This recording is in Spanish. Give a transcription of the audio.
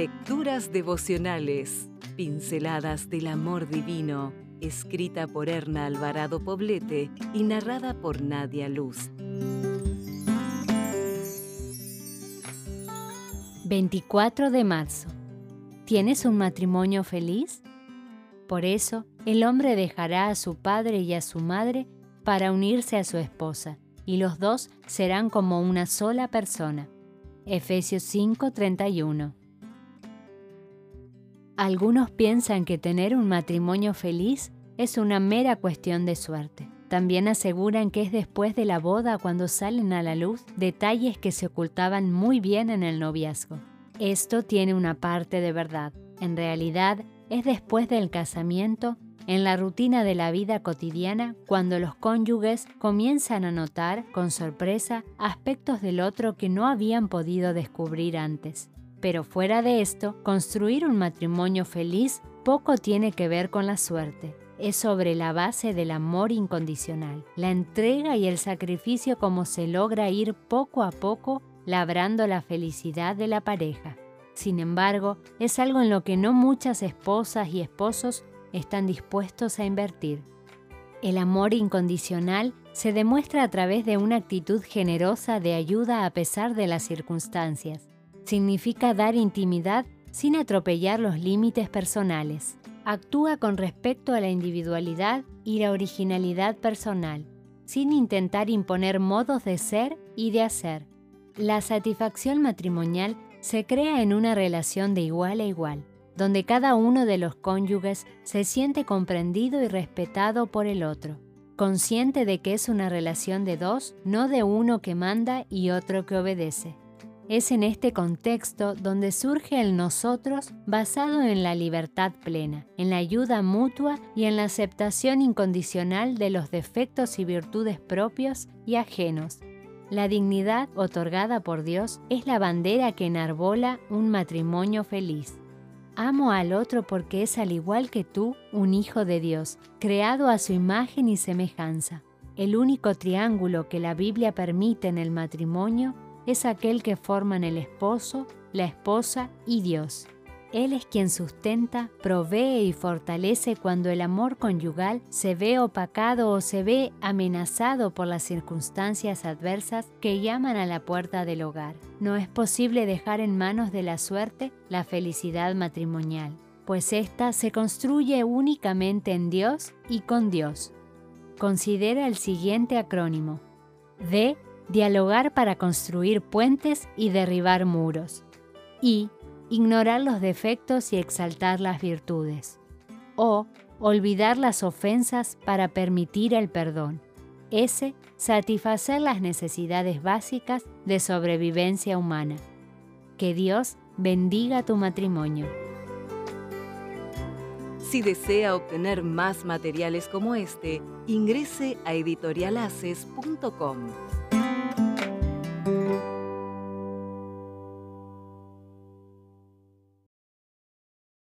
Lecturas devocionales, pinceladas del amor divino, escrita por Erna Alvarado Poblete y narrada por Nadia Luz. 24 de marzo. ¿Tienes un matrimonio feliz? Por eso, el hombre dejará a su padre y a su madre para unirse a su esposa, y los dos serán como una sola persona. Efesios 5:31 Algunos piensan que tener un matrimonio feliz es una mera cuestión de suerte. También aseguran que es después de la boda cuando salen a la luz detalles que se ocultaban muy bien en el noviazgo. Esto tiene una parte de verdad. En realidad, es después del casamiento en la rutina de la vida cotidiana cuando los cónyuges comienzan a notar con sorpresa aspectos del otro que no habían podido descubrir antes. Pero fuera de esto, construir un matrimonio feliz poco tiene que ver con la suerte. Es sobre la base del amor incondicional, la entrega y el sacrificio como se logra ir poco a poco labrando la felicidad de la pareja. Sin embargo, es algo en lo que no muchas esposas y esposos están dispuestos a invertir. El amor incondicional se demuestra a través de una actitud generosa de ayuda a pesar de las circunstancias. Significa dar intimidad sin atropellar los límites personales. Actúa con respecto a la individualidad y la originalidad personal, sin intentar imponer modos de ser y de hacer. La satisfacción matrimonial se crea en una relación de igual a igual donde cada uno de los cónyuges se siente comprendido y respetado por el otro, consciente de que es una relación de dos, no de uno que manda y otro que obedece. Es en este contexto donde surge el nosotros basado en la libertad plena, en la ayuda mutua y en la aceptación incondicional de los defectos y virtudes propios y ajenos. La dignidad otorgada por Dios es la bandera que enarbola un matrimonio feliz. Amo al otro porque es al igual que tú un hijo de Dios, creado a su imagen y semejanza. El único triángulo que la Biblia permite en el matrimonio es aquel que forman el esposo, la esposa y Dios. Él es quien sustenta, provee y fortalece cuando el amor conyugal se ve opacado o se ve amenazado por las circunstancias adversas que llaman a la puerta del hogar. No es posible dejar en manos de la suerte la felicidad matrimonial, pues ésta se construye únicamente en Dios y con Dios. Considera el siguiente acrónimo. D. Dialogar para construir puentes y derribar muros. I ignorar los defectos y exaltar las virtudes, o olvidar las ofensas para permitir el perdón. S. Satisfacer las necesidades básicas de sobrevivencia humana. Que Dios bendiga tu matrimonio. Si desea obtener más materiales como este, ingrese a editorialaces.com.